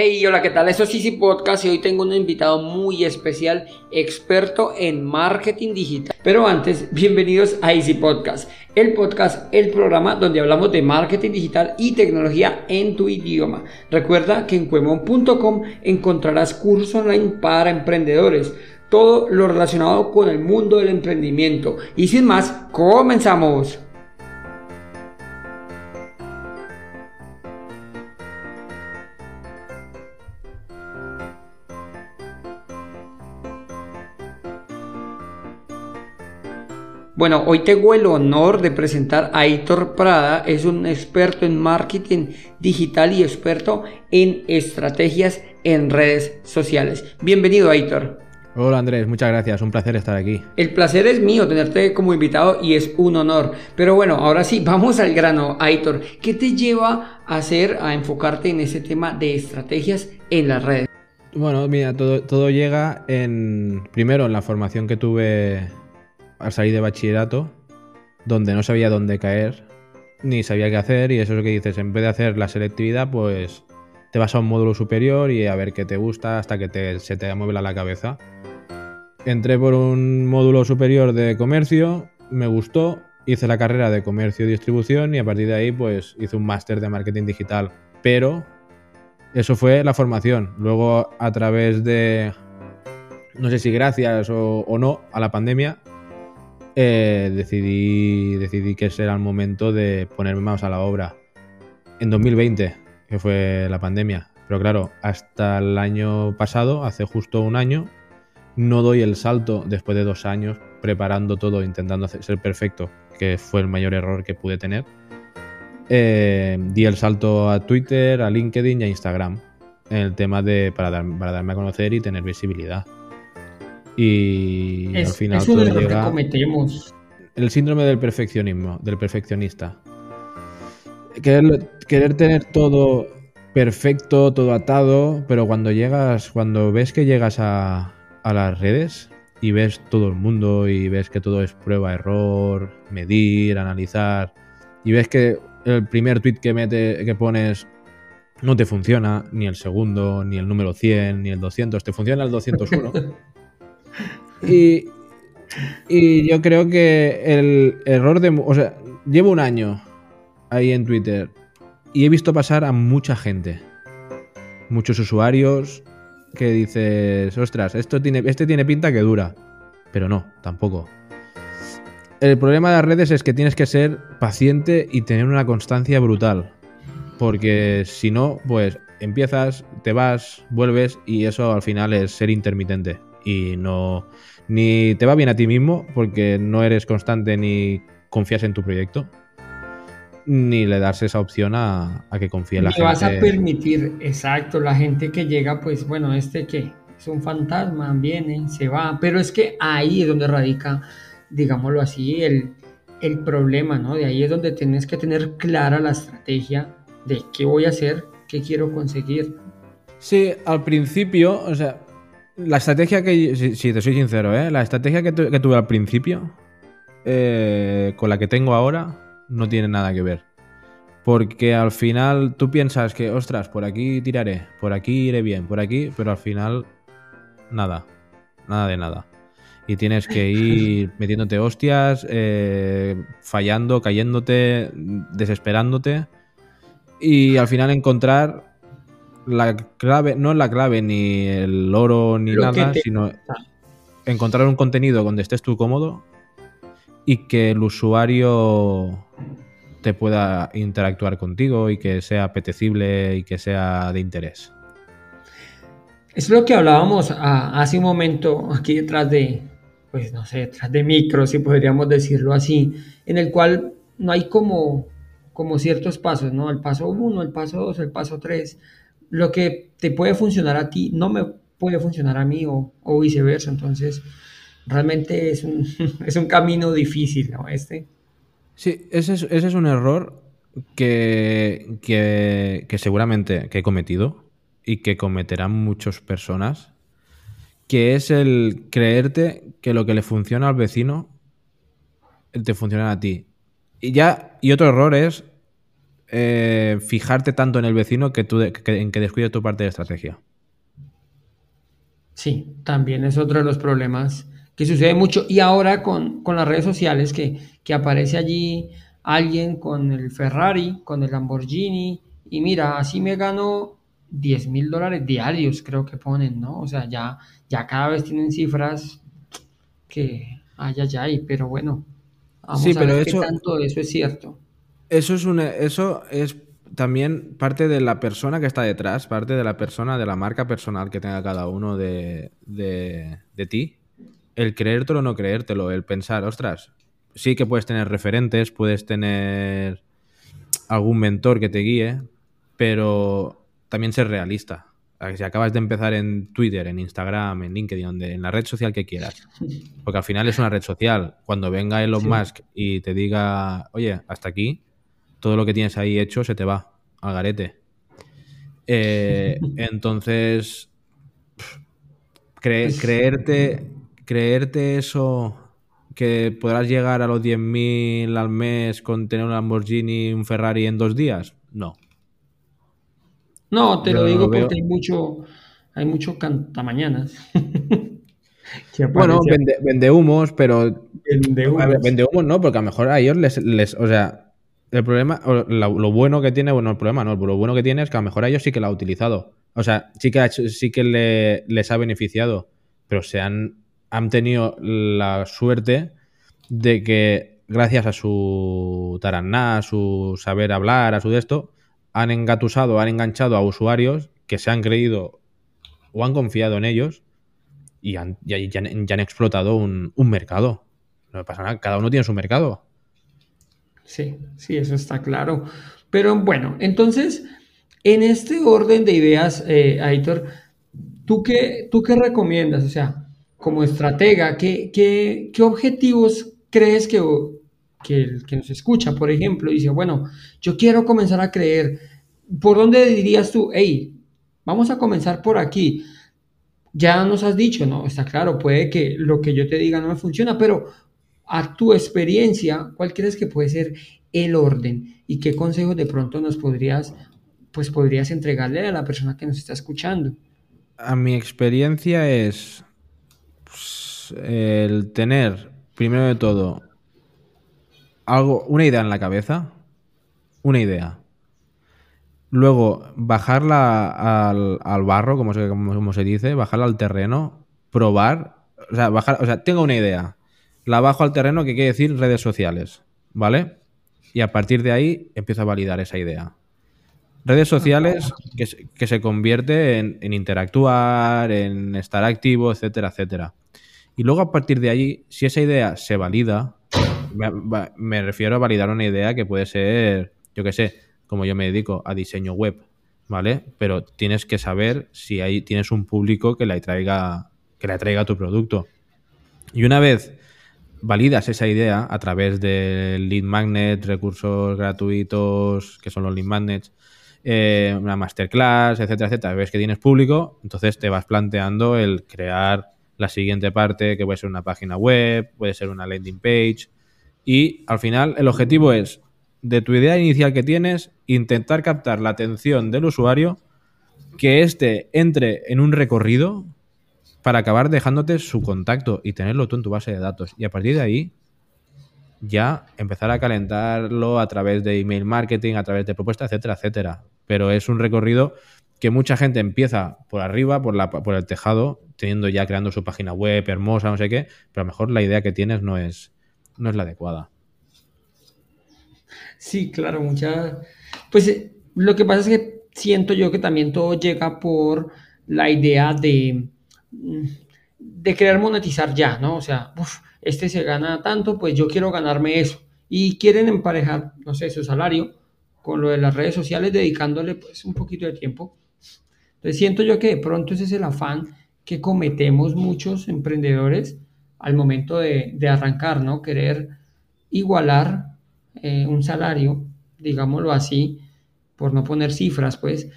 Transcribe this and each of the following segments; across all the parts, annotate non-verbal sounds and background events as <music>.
Hey, hola, ¿qué tal? Eso es Easy Podcast y hoy tengo un invitado muy especial, experto en marketing digital. Pero antes, bienvenidos a Easy Podcast, el podcast, el programa donde hablamos de marketing digital y tecnología en tu idioma. Recuerda que en cuemon.com encontrarás cursos online para emprendedores todo lo relacionado con el mundo del emprendimiento. Y sin más, comenzamos. Bueno, hoy tengo el honor de presentar a Aitor Prada, es un experto en marketing digital y experto en estrategias en redes sociales. Bienvenido, Aitor. Hola Andrés, muchas gracias, un placer estar aquí. El placer es mío tenerte como invitado y es un honor. Pero bueno, ahora sí, <laughs> vamos al grano, Aitor. ¿Qué te lleva a hacer, a enfocarte en ese tema de estrategias en las redes? Bueno, mira, todo, todo llega en, primero, en la formación que tuve al salir de bachillerato, donde no sabía dónde caer, ni sabía qué hacer, y eso es lo que dices, en vez de hacer la selectividad, pues te vas a un módulo superior y a ver qué te gusta hasta que se te mueve la cabeza. Entré por un módulo superior de comercio, me gustó, hice la carrera de comercio y distribución y a partir de ahí pues hice un máster de marketing digital. Pero eso fue la formación. Luego a través de, no sé si gracias o, o no, a la pandemia, eh, decidí, decidí que ese era el momento de ponerme más a la obra. En 2020, que fue la pandemia. Pero claro, hasta el año pasado, hace justo un año, no doy el salto después de dos años preparando todo, intentando ser perfecto, que fue el mayor error que pude tener. Eh, di el salto a Twitter, a LinkedIn y a Instagram en el tema de para, para darme a conocer y tener visibilidad. Y al final es un error que cometemos. El síndrome del perfeccionismo, del perfeccionista. Querer, querer tener todo perfecto, todo atado, pero cuando llegas, cuando ves que llegas a, a las redes y ves todo el mundo y ves que todo es prueba, error, medir, analizar, y ves que el primer tweet que, mete, que pones no te funciona, ni el segundo, ni el número 100, ni el 200, te funciona el 201. <laughs> Y, y yo creo que el error de... O sea, llevo un año ahí en Twitter y he visto pasar a mucha gente. Muchos usuarios que dices, ostras, esto tiene, este tiene pinta que dura. Pero no, tampoco. El problema de las redes es que tienes que ser paciente y tener una constancia brutal. Porque si no, pues empiezas, te vas, vuelves y eso al final es ser intermitente y no ni te va bien a ti mismo porque no eres constante ni confías en tu proyecto ni le das esa opción a, que confíe en la gente. vas a permitir, exacto, la gente que llega, pues bueno, este que es un fantasma, viene, se va, pero es que ahí es donde radica, digámoslo así, el, el problema, ¿no? De ahí es donde tienes que tener clara la estrategia de qué voy a hacer, qué quiero conseguir. Sí, al principio, o sea, la estrategia que. Si, te soy sincero, ¿eh? La estrategia que, tuve al principio eh, con la que tengo ahora no tiene nada que ver. Porque al final tú piensas que, ostras, por aquí tiraré, por aquí iré bien, por aquí, pero al final nada, nada de nada. Y tienes que ir <laughs> metiéndote hostias, eh, fallando, cayéndote, desesperándote. Y al final encontrar la clave, no es la clave ni el oro ni nada, sino encontrar un contenido donde estés tú cómodo y que el usuario te pueda interactuar contigo y que sea apetecible y que sea de interés. Es lo que hablábamos ah, hace un momento aquí detrás de, pues no sé, detrás de micro, si podríamos decirlo así, en el cual no hay como, como ciertos pasos, ¿no? El paso 1, el paso 2, el paso 3 lo que te puede funcionar a ti no me puede funcionar a mí o, viceversa. Entonces, realmente es un, <laughs> es un camino difícil, ¿no? Este. Sí, ese es, ese es un error que, que, que, seguramente que he cometido y que cometerán muchas personas, que es el creerte que lo que le funciona al vecino te funciona a ti. Y ya, y otro error es eh, fijarte tanto en el vecino que tú, en que descuides tu parte de estrategia. Sí, también es otro de los problemas que sucede mucho. Y ahora con, las redes sociales, que, que, aparece allí alguien con el Ferrari, con el Lamborghini, y mira, así me gano 10 mil dólares diarios, creo que ponen, ¿no? O sea, ya, ya cada vez tienen cifras que, ay, ay, ay, pero bueno, vamos a ver qué tanto eso es cierto. Eso es, una, eso es también parte de la persona que está detrás, parte de la persona, de la marca personal que tenga cada uno de, de, ti. El creértelo o no creértelo, el pensar, ostras, sí que puedes tener referentes, puedes tener algún mentor que te guíe, pero también ser realista. Si acabas de empezar en Twitter, en Instagram, en LinkedIn, en la red social que quieras, porque al final es una red social. Cuando venga Elon Musk y te diga, oye, hasta aquí, todo lo que tienes ahí hecho se te va al garete. Eh, <laughs> entonces, pues creerte, creerte eso, que podrás llegar a los 10.000 al mes con tener un Lamborghini, un Ferrari en dos días, no. No, te lo digo porque hay mucho, hay mucho cantamañanas. <laughs> bueno, vende, humos, pero. Vende humos. vende humos no, porque a lo mejor a ellos les, les o sea, el problema, lo, bueno que tiene, bueno, el problema no, lo bueno que tiene es que a lo mejor a ellos sí que lo ha utilizado. O sea, sí que, sí que le, les ha beneficiado, pero se han, han tenido la suerte de que gracias a su taraná, a su saber hablar, a su de esto, han engatusado, han enganchado a usuarios que se han creído o han confiado en ellos y, han, ya, han, explotado un, un mercado. No pasa nada, cada uno tiene su mercado. Sí, sí, eso está claro. Pero bueno, entonces, en este orden de ideas, eh, Aitor, ¿tú qué, ¿tú qué recomiendas? O sea, como estratega, ¿qué, qué, qué objetivos crees que, que el que nos escucha, por ejemplo, dice, bueno, yo quiero comenzar a creer, ¿por dónde dirías tú, hey, vamos a comenzar por aquí? Ya nos has dicho, no, está claro, puede que lo que yo te diga no me funciona, pero a tu experiencia, ¿cuál crees que puede ser el orden y qué consejos de pronto nos podrías, pues podrías entregarle a la persona que nos está escuchando? A mi experiencia es pues, el tener, primero de todo, algo, una idea en la cabeza, una idea. Luego, bajarla al, barro, como se, como se dice, bajarla al terreno, probar, o sea, bajar, o sea, tengo una idea, la bajo al terreno que quiere decir redes sociales, ¿vale? Y a partir de ahí empiezo a validar esa idea. Redes sociales que, se convierte en, interactuar, en estar activo, etcétera, etcétera. Y luego a partir de ahí, si esa idea se valida, me, refiero a validar una idea que puede ser, yo qué sé, como yo me dedico a diseño web, ¿vale? Pero tienes que saber si ahí tienes un público que le atraiga, que le atraiga tu producto. Y una vez validas esa idea a través del lead magnet, recursos gratuitos, que son los lead magnets, eh, una masterclass, etcétera, etcétera. Ves que tienes público, entonces te vas planteando el crear la siguiente parte, que puede ser una página web, puede ser una landing page. Y al final el objetivo es, de tu idea inicial que tienes, intentar captar la atención del usuario, que éste entre en un recorrido para acabar dejándote su contacto y tenerlo tú en tu base de datos. Y a partir de ahí, ya empezar a calentarlo a través de email marketing, a través de propuestas, etcétera, etcétera. Pero es un recorrido que mucha gente empieza por arriba, por, la, por el tejado, teniendo ya creando su página web hermosa, no sé qué, pero a lo mejor la idea que tienes no es, no es la adecuada. Sí, claro, mucha. Pues eh, lo que pasa es que siento yo que también todo llega por la idea de de querer monetizar ya, ¿no? O sea, este se gana tanto, pues yo quiero ganarme eso. Y quieren emparejar, no sé, su salario con lo de las redes sociales, dedicándole pues un poquito de tiempo. Entonces siento yo que de pronto ese es el afán que cometemos muchos emprendedores al momento de, arrancar, ¿no? Querer igualar eh, un salario, digámoslo así, por no poner cifras, pues,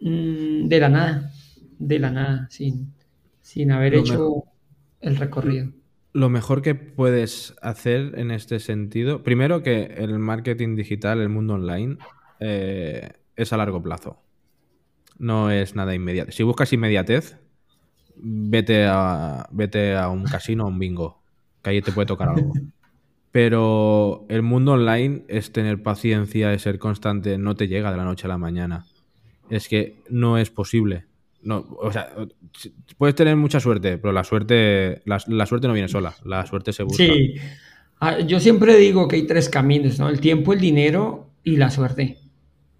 mm, de la nada, de la nada, sin, sin haber hecho el recorrido. Lo mejor que puedes hacer en este sentido, primero que el marketing digital, el mundo online, eh, es a largo plazo. No es nada inmediato. Si buscas inmediatez, vete a, vete a un casino o un bingo, que ahí te puede tocar algo. Pero el mundo online es tener paciencia, es ser constante, no te llega de la noche a la mañana. Es que no es posible. No, o sea, puedes tener mucha suerte, pero la suerte, la, suerte no viene sola, la suerte se busca. Sí, ah, yo siempre digo que hay tres caminos, ¿no? El tiempo, el dinero y la suerte.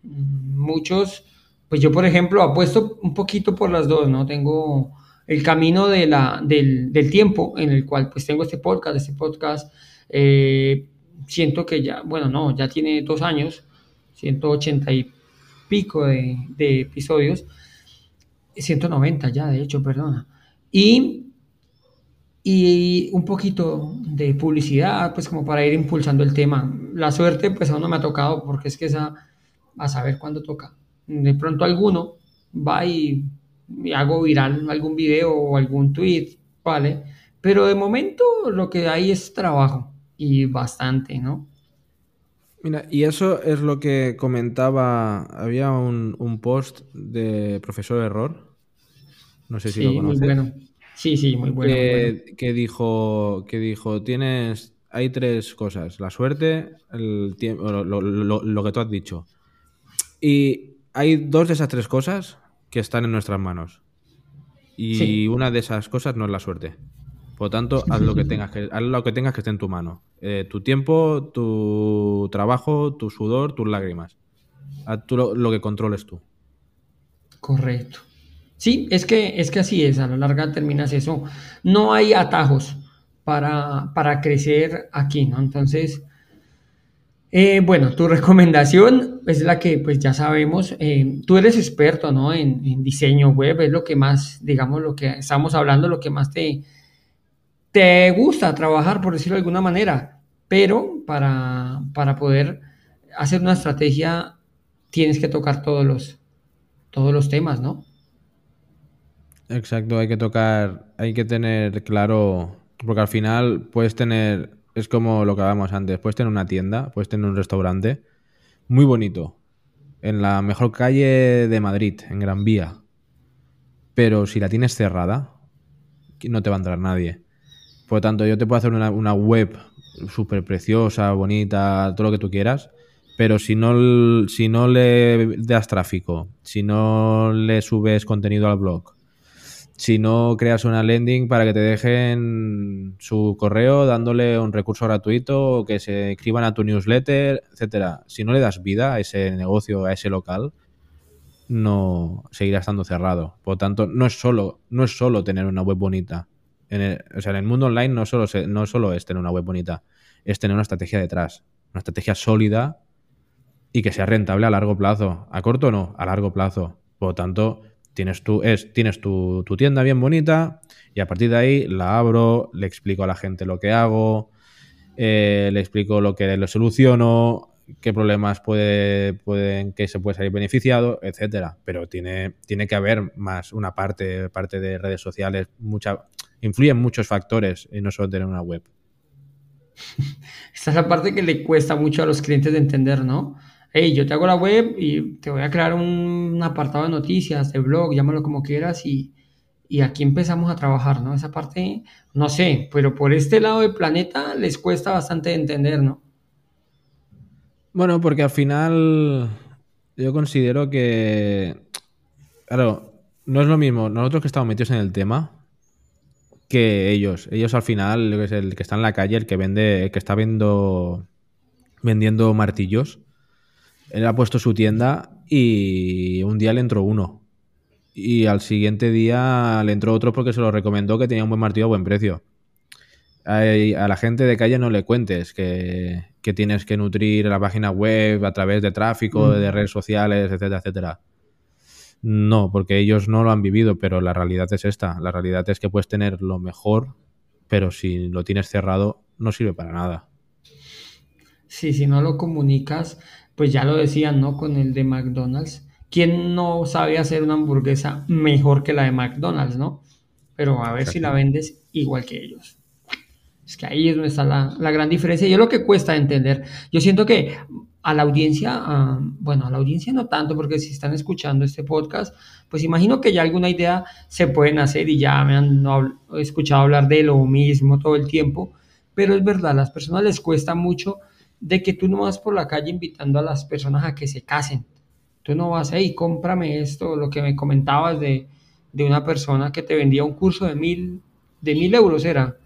Muchos, pues yo por ejemplo apuesto un poquito por las dos, ¿no? Tengo el camino de la, del, tiempo en el cual pues tengo este podcast, este podcast, eh, siento que ya, bueno, no, ya tiene dos años, 180 y pico de, de episodios, 190 ya, de hecho, perdona. Y, y un poquito de publicidad, pues como para ir impulsando el tema. La suerte, pues aún no me ha tocado, porque es que esa, a saber cuándo toca. De pronto alguno va y hago viral algún video o algún tweet, ¿vale? Pero de momento lo que hay es trabajo y bastante, ¿no? Mira, y eso es lo que comentaba, había un, post de Profesor Error, no sé si lo conoces. Muy bueno. Sí, sí, muy bueno, que, dijo, que dijo, tienes, hay tres cosas, la suerte, el tiempo, lo que tú has dicho. Y hay dos de esas tres cosas que están en nuestras manos. Y una de esas cosas no es la suerte. Por lo tanto, haz lo que tengas que, haz lo que, tengas que esté en tu mano. Eh, tu tiempo, tu trabajo, tu sudor, tus lágrimas. Haz tú lo, que controles tú. Correcto. Sí, es que, es que así es, a la larga terminas eso. No hay atajos para, para crecer aquí, ¿no? Entonces, eh, bueno, tu recomendación es la que pues ya sabemos, eh, tú eres experto ¿no? En, diseño web, es lo que más, digamos, lo que estamos hablando, lo que más te, te gusta trabajar, por decirlo de alguna manera, pero para, para poder hacer una estrategia tienes que tocar todos los, todos los temas, ¿no? Exacto, hay que tocar, hay que tener claro, porque al final puedes tener es como lo que hablábamos antes. Puedes tener una tienda, puedes tener un restaurante muy bonito, en la mejor calle de Madrid, en Gran Vía. Pero si la tienes cerrada, no te va a entrar nadie. Por lo tanto, yo te puedo hacer una, web súper preciosa, bonita, todo lo que tú quieras, pero si no, si no le das tráfico, si no le subes contenido al blog, si no creas una landing para que te dejen su correo dándole un recurso gratuito que se escriban a tu newsletter, etcétera. Si no le das vida a ese negocio, a ese local, no seguirá estando cerrado. Por lo tanto, no es solo, no es solo tener una web bonita. En o sea, en el mundo online no solo, no solo es tener una web bonita, es tener una estrategia detrás, una estrategia sólida y que sea rentable a largo plazo. A corto no, a largo plazo. Por lo tanto, Tienes tu, es, tienes tu, tienda bien bonita y a partir de ahí la abro, le explico a la gente lo que hago, eh, le explico lo que lo soluciono, qué problemas puede, pueden, que se puede salir beneficiado, etcétera. Pero tiene, tiene que haber más una parte, parte de redes sociales, mucha, influyen muchos factores y no solo tener una web. Esta es la parte que le cuesta mucho a los clientes de entender, ¿no? hey, yo te hago la web y te voy a crear un, apartado de noticias, de blog, llámalo como quieras y, aquí empezamos a trabajar, ¿no? Esa parte, no sé, pero por este lado del planeta les cuesta bastante entender, ¿no? Bueno, porque al final yo considero que, claro, no es lo mismo nosotros que estamos metidos en el tema que ellos. Ellos al final, el que está en la calle, el que vende, el que está viendo, vendiendo martillos, él ha puesto su tienda y un día le entró uno. Y al siguiente día le entró otro porque se lo recomendó que tenía un buen martillo a buen precio. A, la gente de calle no le cuentes que, tienes que nutrir la página web a través de tráfico, mm. de redes sociales, etcétera, etcétera. No, porque ellos no lo han vivido, pero la realidad es esta. La realidad es que puedes tener lo mejor, pero si lo tienes cerrado, no sirve para nada. Sí, si no lo comunicas, pues ya lo decían, ¿no? Con el de McDonald's. ¿Quién no sabe hacer una hamburguesa mejor que la de McDonald's, no? Pero a ver si la vendes igual que ellos. Es que ahí es donde está la, gran diferencia. Y es lo que cuesta entender. Yo siento que a la audiencia, bueno, a la audiencia no tanto, porque si están escuchando este podcast, pues imagino que ya alguna idea se pueden hacer y ya me han escuchado hablar de lo mismo todo el tiempo, pero es verdad, a las personas les cuesta mucho de que tú no vas por la calle invitando a las personas a que se casen. Tú no vas ahí, cómprame esto, lo que me comentabas de, de una persona que te vendía un curso de mil, de mil euros, era,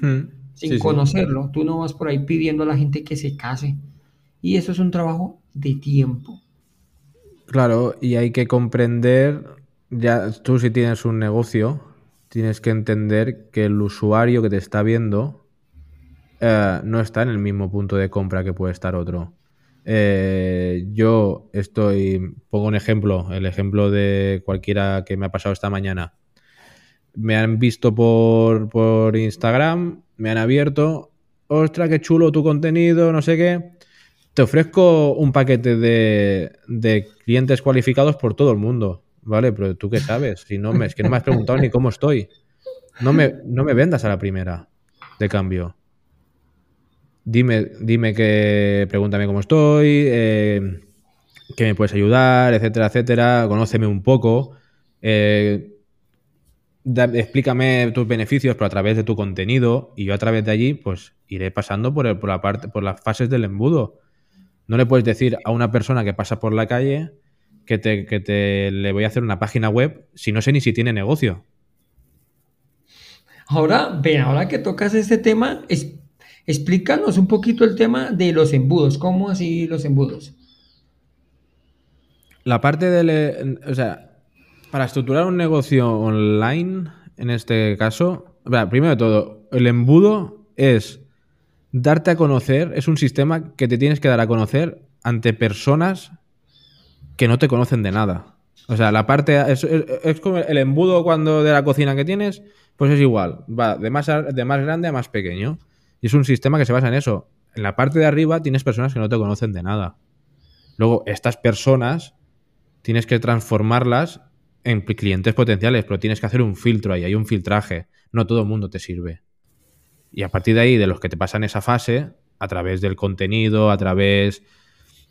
hmm. sin conocerlo. Tú no vas por ahí pidiendo a la gente que se case y eso es un trabajo de tiempo. Claro, y hay que comprender, ya tú si tienes un negocio, tienes que entender que el usuario que te está viendo eh, no está en el mismo punto de compra que puede estar otro. Eh, yo estoy, pongo un ejemplo, el ejemplo de cualquiera que me ha pasado esta mañana. Me han visto por, por Instagram, me han abierto, ostras, qué chulo tu contenido, no sé qué te ofrezco un paquete de, clientes cualificados por todo el mundo, ¿vale? Pero tú qué sabes, si no me, es que no me has preguntado ni cómo estoy. No me, no me vendas a la primera de cambio. Dime, dime que, pregúntame cómo estoy, eh, que me puedes ayudar, etcétera, etcétera. Conóceme un poco. Eh, explícame tus beneficios, pero a través de tu contenido. Y yo a través de allí, pues iré pasando por, por la parte, por las fases del embudo. No le puedes decir a una persona que pasa por la calle que te, que te le voy a hacer una página web si no sé ni si tiene negocio. Ahora, ven, ahora que tocas este tema, explícanos un poquito el tema de los embudos. ¿Cómo así los embudos? La parte del. O sea, para estructurar un negocio online, en este caso, primero de todo, el embudo es darte a conocer es un sistema que te tienes que dar a conocer ante personas que no te conocen de nada. O sea, la parte es, como el embudo cuando de la cocina que tienes, pues es igual, va de más, de más grande a más pequeño. Y es un sistema que se basa en eso. En la parte de arriba tienes personas que no te conocen de nada. Luego, estas personas tienes que transformarlas en clientes potenciales, pero tienes que hacer un filtro ahí, hay un filtraje. No todo el mundo te sirve. Y a partir de ahí, de los que te pasan esa fase, a través del contenido, a través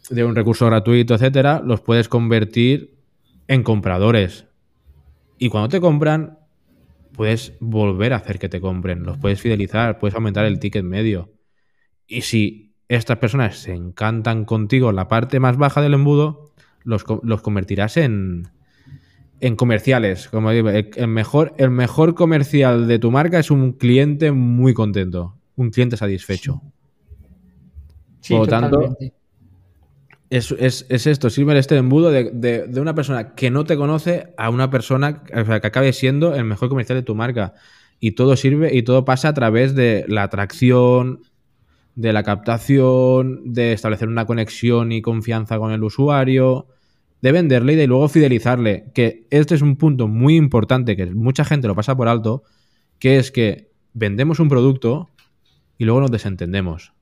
de un recurso gratuito, etcétera, los puedes convertir en compradores. Y cuando te compran, puedes volver a hacer que te compren, los puedes fidelizar, puedes aumentar el ticket medio. Y si estas personas se encantan contigo en la parte más baja del embudo, los, los convertirás en, en comerciales, como digo, el mejor, el mejor comercial de tu marca es un cliente muy contento, un cliente satisfecho. Por lo tanto, es, esto, sirve este embudo de, una persona que no te conoce a una persona que acabe siendo el mejor comercial de tu marca. Y todo sirve y todo pasa a través de la atracción, de la captación, de establecer una conexión y confianza con el usuario, de venderle y de luego fidelizarle. Que este es un punto muy importante que mucha gente lo pasa por alto, que es que vendemos un producto y luego nos desentendemos.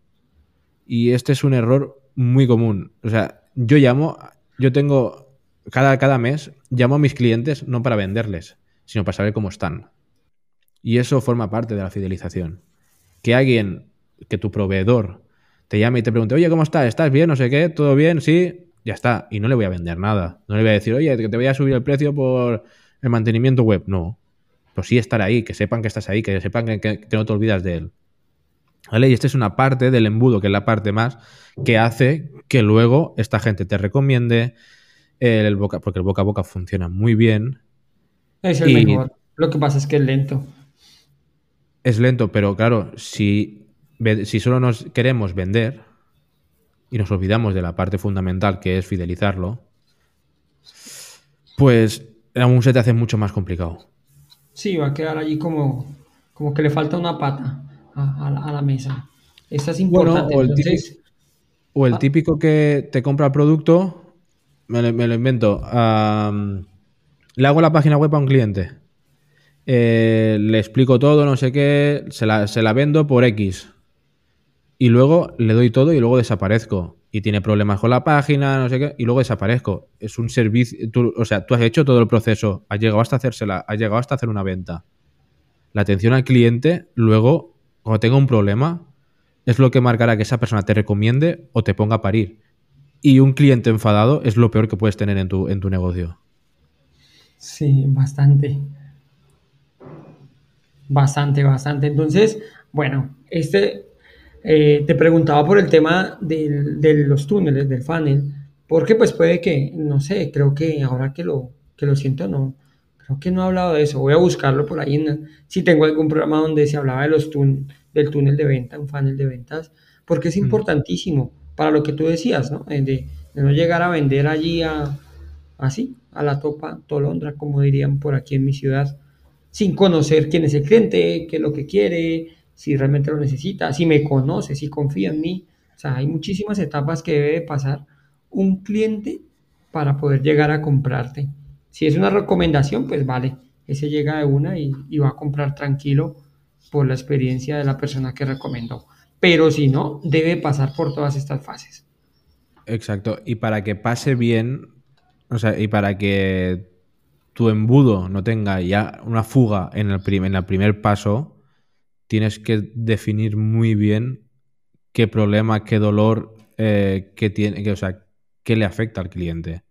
Y este es un error muy común. O sea, yo llamo, yo tengo, cada, cada mes, llamo a mis clientes no para venderles, sino para saber cómo están. Y eso forma parte de la fidelización. Que alguien, que tu proveedor, te llame y te pregunte, oye, ¿cómo estás? ¿Estás bien? No sé qué, ¿todo bien? Sí, ya está. Y no le voy a vender nada. No le voy a decir, oye, que te voy a subir el precio por el mantenimiento web. No. Pues sí estar ahí, que sepan que estás ahí, que sepan que, no te olvidas de él. ¿Vale? Y esta es una parte del embudo, que es la parte más que hace que luego esta gente te recomiende el boca, porque el boca a boca funciona muy bien. Es el mejor. Lo que pasa es que es lento. Es lento, pero claro, si, si solo nos queremos vender, y nos olvidamos de la parte fundamental que es fidelizarlo, pues aún se te hace mucho más complicado. Sí, va a quedar allí como, como que le falta una pata a, la, mesa. Esta es importante. o, el típico, o, el típico, que te compra el producto, me lo, invento, le hago la página web a un cliente, eh, le explico todo, no sé qué, se la, se la vendo por X y luego le doy todo y luego desaparezco. Y tiene problemas con la página, no sé qué, y luego desaparezco. Es un servicio, o sea, tú has hecho todo el proceso, has llegado hasta hacérsela, has llegado hasta hacer una venta. La atención al cliente, luego, cuando tenga un problema, es lo que marcará que esa persona te recomiende o te ponga a parir. Y un cliente enfadado es lo peor que puedes tener en tu, en tu negocio. Sí, bastante. Bastante, bastante. Entonces, bueno, este eh, te preguntaba por el tema de los túneles, del funnel, porque pues puede que, no sé, creo que ahora que lo, que lo siento, no, creo que no he hablado de eso. Voy a buscarlo por ahí. si tengo algún programa donde se hablaba de los del túnel de venta, un funnel de ventas, porque es importantísimo para lo que tú decías, ¿no? De, de no llegar a vender allí a, así, a la topa tolondra, como dirían por aquí en mi ciudad sin conocer quién es el cliente, qué es lo que quiere, si realmente lo necesita, si me conoce, si confía en mí. O sea, hay muchísimas etapas que debe pasar un cliente para poder llegar a comprarte. Si es una recomendación, pues vale, ese llega de una y, va a comprar tranquilo por la experiencia de la persona que recomendó. Pero si no, debe pasar por todas estas fases. Exacto. Y para que pase bien, o sea, y para que tu embudo no tenga ya una fuga en el, en el primer paso, tienes que definir muy bien qué problema, qué dolor, eh, qué tiene, que, o sea, qué le afecta al cliente.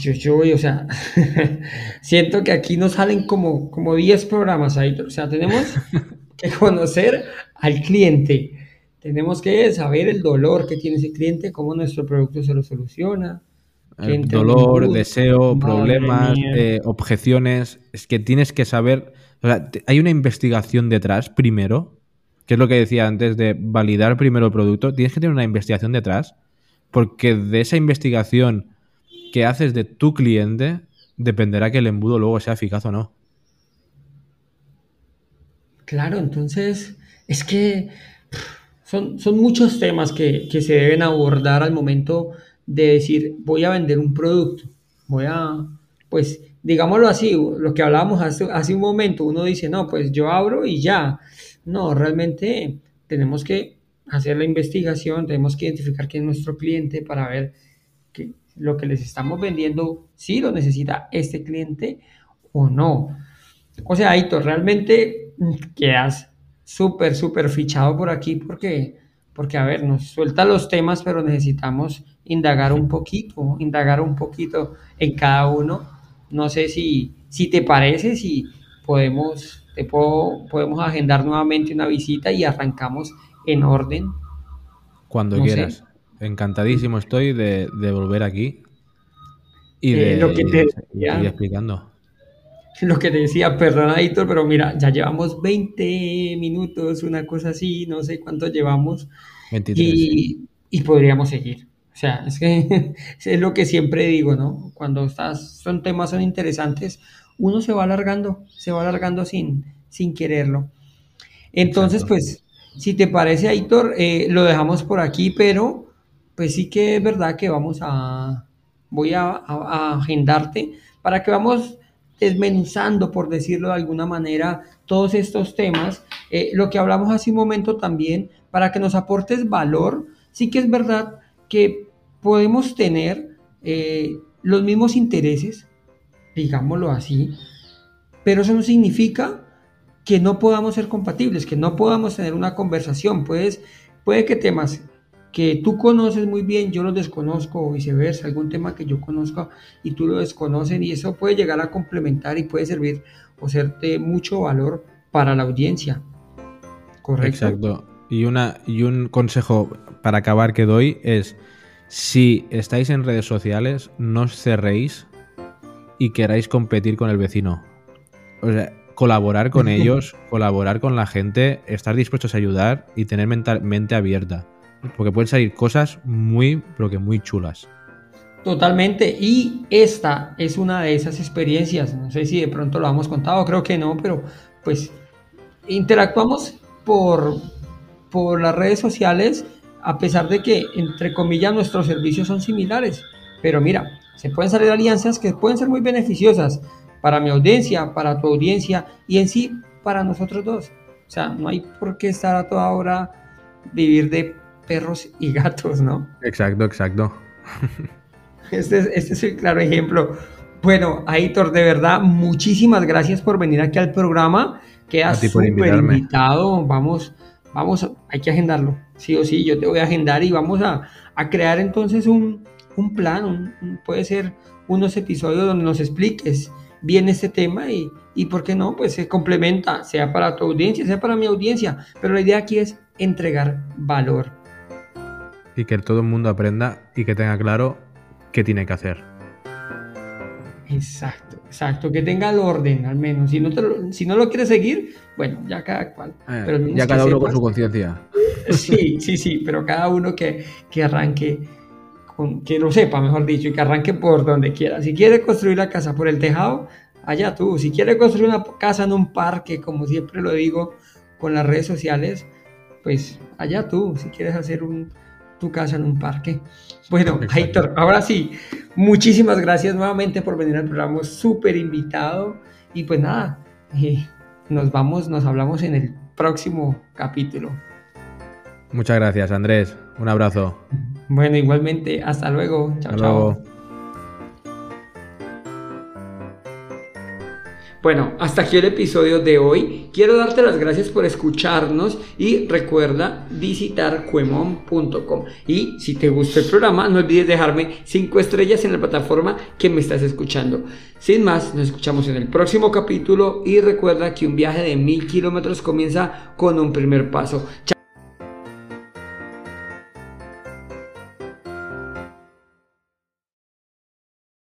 Yo, yo, o sea, <laughs> siento que aquí nos salen como, como 10 programas ahí. O sea, tenemos <laughs> que conocer al cliente. Tenemos que saber el dolor que tiene ese cliente, cómo nuestro producto se lo soluciona. Eh, dolor, deseo, problemas, eh, objeciones. Es que tienes que saber. O sea, hay una investigación detrás primero, que es lo que decía antes de validar primero el producto. Tienes que tener una investigación detrás, porque de esa investigación que haces de tu cliente dependerá que el embudo luego sea eficaz o no. Claro, entonces es que son, son muchos temas que, que se deben abordar al momento de decir, voy a vender un producto, voy a, pues, digámoslo así, lo que hablábamos hace, hace un momento, uno dice, no, pues yo abro y ya. No, realmente tenemos que hacer la investigación, tenemos que identificar quién es nuestro cliente para ver que lo que les estamos vendiendo, si lo necesita este cliente o no. O sea, Aito, realmente quedas súper, súper fichado por aquí porque, porque, a ver, nos suelta los temas, pero necesitamos indagar un poquito, indagar un poquito en cada uno. No sé si, si te parece, si podemos, te puedo, podemos agendar nuevamente una visita y arrancamos en orden. Cuando quieras. Encantadísimo estoy de, volver aquí y eh, de lo que te ir explicando. <laughs> Lo que te decía, perdona, Héctor, pero mira, ya llevamos 20 minutos, una cosa así, no sé cuánto llevamos. 23. Y, y podríamos seguir. O sea, es que <laughs> es lo que siempre digo, ¿no? Cuando estás, son temas son interesantes, uno se va alargando, se va alargando sin, sin quererlo. Entonces, pues, si te parece, Aitor, eh, lo dejamos por aquí, pero pues sí que es verdad que vamos a, voy a, agendarte para que vamos desmenuzando, por decirlo de alguna manera, todos estos temas. Eh, lo que hablamos hace un momento también, para que nos aportes valor. Sí que es verdad que podemos tener eh, los mismos intereses, digámoslo así, pero eso no significa que no podamos ser compatibles, que no podamos tener una conversación. Puedes, puede que temas que tú conoces muy bien, yo los desconozco o viceversa, algún tema que yo conozco y tú lo desconoces y eso puede llegar a complementar y puede servir o ser de mucho valor para la audiencia. ¿Correcto? Exacto. Y, una, y un consejo para acabar que doy es, si estáis en redes sociales, no os cerréis y queráis competir con el vecino. O sea, colaborar con <laughs> ellos, colaborar con la gente, estar dispuestos a ayudar y tener mente abierta. Porque pueden salir cosas muy, pero que muy chulas. Totalmente. Y esta es una de esas experiencias. No sé si de pronto lo hemos contado, creo que no, pero pues interactuamos por, por las redes sociales, a pesar de que, entre comillas, nuestros servicios son similares. Pero mira, se pueden salir alianzas que pueden ser muy beneficiosas para mi audiencia, para tu audiencia y en sí para nosotros dos. O sea, no hay por qué estar a toda hora vivir de perros y gatos, ¿no? Exacto, exacto. Este es, este es el claro ejemplo. Bueno, Aitor, de verdad, muchísimas gracias por venir aquí al programa. Quedas súper invitado. Vamos, vamos, hay que agendarlo. sí o sí, yo te voy a agendar y vamos a, crear entonces un, plan, puede ser unos episodios donde nos expliques bien este tema y, y por qué no, pues se complementa, sea para tu audiencia, sea para mi audiencia, pero la idea aquí es entregar valor. Y que todo el mundo aprenda y que tenga claro qué tiene que hacer. Exacto, exacto, que tenga el orden al menos. Si no, lo, si no lo quieres seguir, bueno, ya cada cual. Eh, ya cada uno con su conciencia. <laughs> Sí, sí, sí, pero cada uno que, que arranque, con, que lo sepa, mejor dicho, y que arranque por donde quiera. Si quiere construir la casa por el tejado, allá tú. Si quiere construir una casa en un parque, como siempre lo digo con las redes sociales, pues allá tú. Si quieres hacer un, tu casa en un parque. Bueno, Héctor, ahora sí, muchísimas gracias nuevamente por venir al programa, súper invitado. Y pues nada, eh, nos vamos, nos hablamos en el próximo capítulo. Muchas gracias, Andrés. Un abrazo. Bueno, igualmente, hasta luego. Chao, chao. Bueno, hasta aquí el episodio de hoy. Quiero darte las gracias por escucharnos y recuerda visitar cuemon.com. Y si te gustó el programa, no olvides dejarme 5 estrellas en la plataforma que me estás escuchando. Sin más, nos escuchamos en el próximo capítulo y recuerda que un viaje de mil kilómetros comienza con un primer paso. Chao.